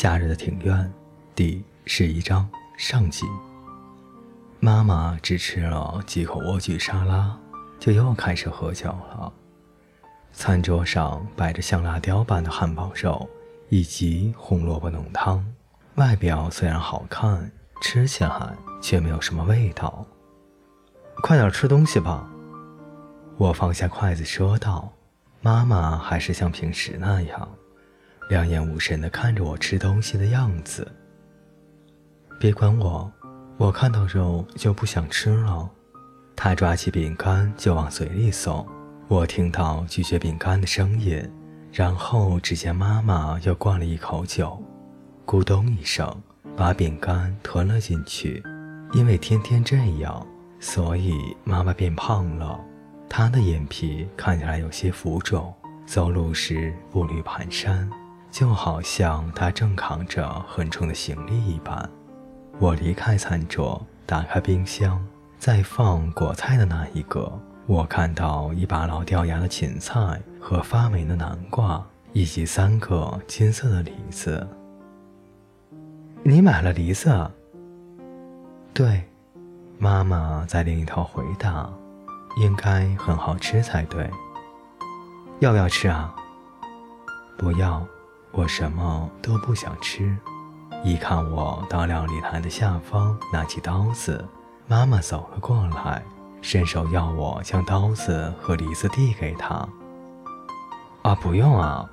夏日的庭院，第十一章上集。妈妈只吃了几口莴苣沙拉，就又开始喝酒了。餐桌上摆着像辣雕般的汉堡肉以及红萝卜浓汤，外表虽然好看，吃起来却没有什么味道。快点吃东西吧！我放下筷子说道。妈妈还是像平时那样。两眼无神地看着我吃东西的样子。别管我，我看到肉就不想吃了。他抓起饼干就往嘴里送，我听到咀嚼饼干的声音，然后只见妈妈又灌了一口酒，咕咚一声把饼干吞了进去。因为天天这样，所以妈妈变胖了。她的眼皮看起来有些浮肿，走路时步履蹒跚。就好像他正扛着很重的行李一般。我离开餐桌，打开冰箱，在放果菜的那一个，我看到一把老掉牙的芹菜和发霉的南瓜，以及三个金色的梨子。你买了梨子？对，妈妈在另一头回答：“应该很好吃才对。要不要吃啊？不要。”我什么都不想吃，一看我到料理台的下方拿起刀子，妈妈走了过来，伸手要我将刀子和梨子递给她。啊，不用啊！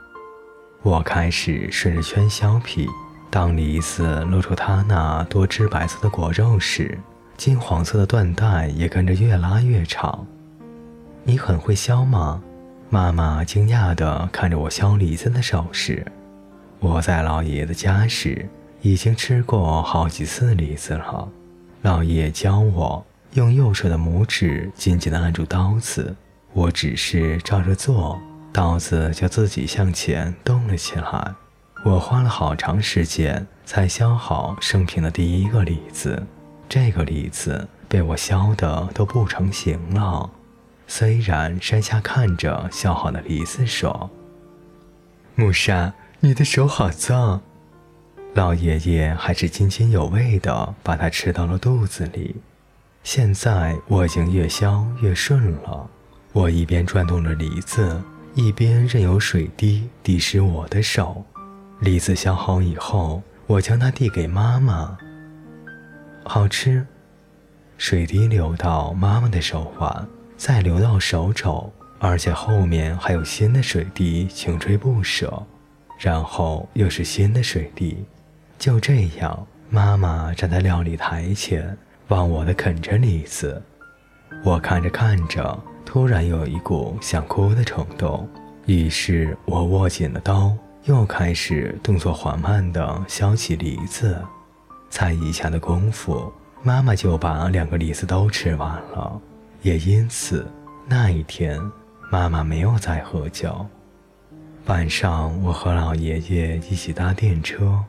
我开始顺着圈削皮，当梨子露出它那多汁白色的果肉时，金黄色的缎带也跟着越拉越长。你很会削吗？妈妈惊讶地看着我削梨子的手势。我在老爷爷的家时，已经吃过好几次李子了。老爷爷教我用右手的拇指紧紧地按住刀子，我只是照着做，刀子就自己向前动了起来。我花了好长时间才削好生平的第一个梨子，这个梨子被我削得都不成形了。虽然山下看着削好的梨子说：“木山。”你的手好脏，老爷爷还是津津有味地把它吃到了肚子里。现在我已经越削越顺了，我一边转动着梨子，一边任由水滴滴湿我的手。梨子削好以后，我将它递给妈妈。好吃，水滴流到妈妈的手腕，再流到手肘，而且后面还有新的水滴穷追不舍。然后又是新的水滴，就这样，妈妈站在料理台前，忘我的啃着梨子。我看着看着，突然有一股想哭的冲动，于是我握紧了刀，又开始动作缓慢地削起梨子。才一下的功夫，妈妈就把两个梨子都吃完了，也因此那一天，妈妈没有再喝酒。晚上，我和老爷爷一起搭电车，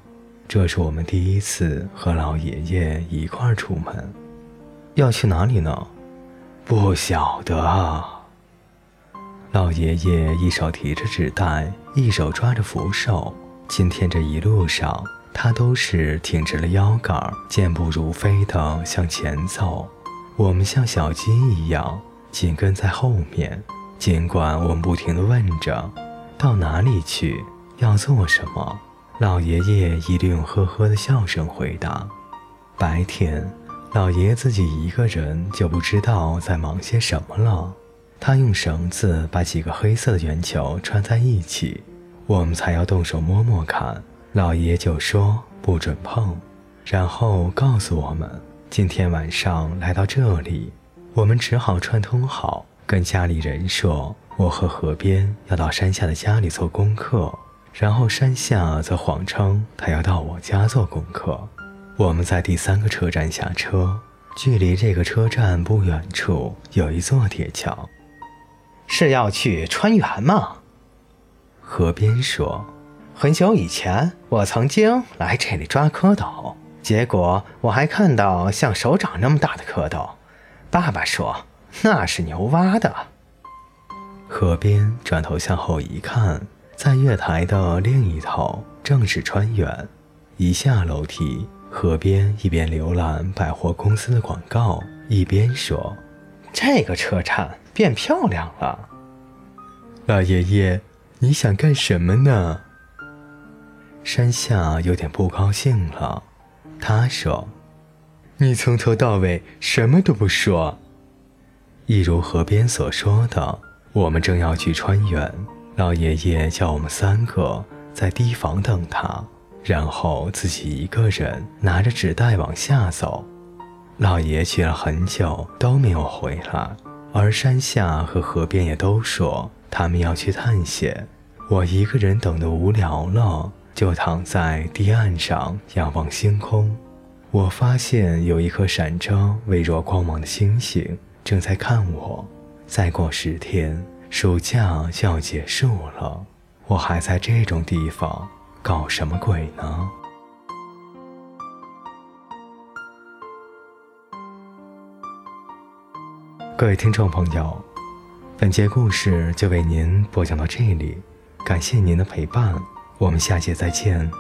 这是我们第一次和老爷爷一块儿出门。要去哪里呢？不晓得。老爷爷一手提着纸袋，一手抓着扶手。今天这一路上，他都是挺直了腰杆，健步如飞地向前走。我们像小鸡一样紧跟在后面，尽管我们不停地问着。到哪里去？要做什么？老爷爷一律用呵呵的笑声回答。白天，老爷爷自己一个人就不知道在忙些什么了。他用绳子把几个黑色的圆球串在一起，我们才要动手摸摸看。老爷爷就说不准碰，然后告诉我们今天晚上来到这里，我们只好串通好，跟家里人说。我和河边要到山下的家里做功课，然后山下则谎称他要到我家做功课。我们在第三个车站下车，距离这个车站不远处有一座铁桥。是要去川原吗？河边说：“很久以前，我曾经来这里抓蝌蚪，结果我还看到像手掌那么大的蝌蚪。爸爸说那是牛蛙的。”河边转头向后一看，在月台的另一头正是川原。一下楼梯，河边一边浏览百货公司的广告，一边说：“这个车站变漂亮了。”老爷爷，你想干什么呢？山下有点不高兴了，他说：“你从头到尾什么都不说。”一如河边所说的，我们正要去川原，老爷爷叫我们三个在堤防等他，然后自己一个人拿着纸袋往下走。老爷去了很久都没有回来，而山下和河边也都说他们要去探险。我一个人等得无聊了。就躺在堤岸上仰望星空，我发现有一颗闪着微弱光芒的星星正在看我。再过十天，暑假就要结束了，我还在这种地方搞什么鬼呢？各位听众朋友，本节故事就为您播讲到这里，感谢您的陪伴。我们下节再见。